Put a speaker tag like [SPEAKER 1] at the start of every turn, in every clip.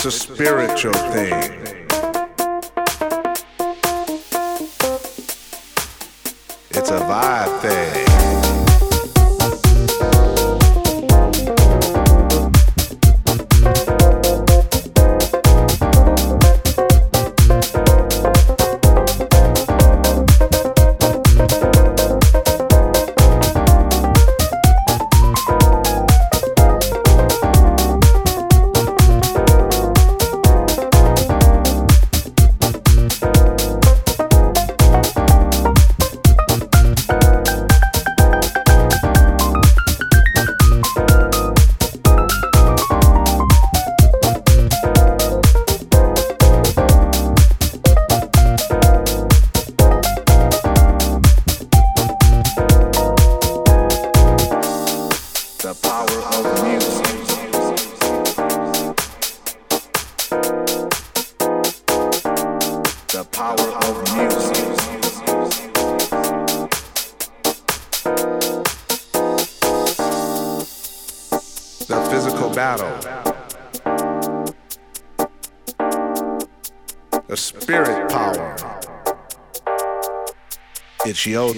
[SPEAKER 1] It's a spiritual thing. It's a vibe thing. Your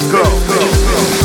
[SPEAKER 1] Let's go. Let's
[SPEAKER 2] go.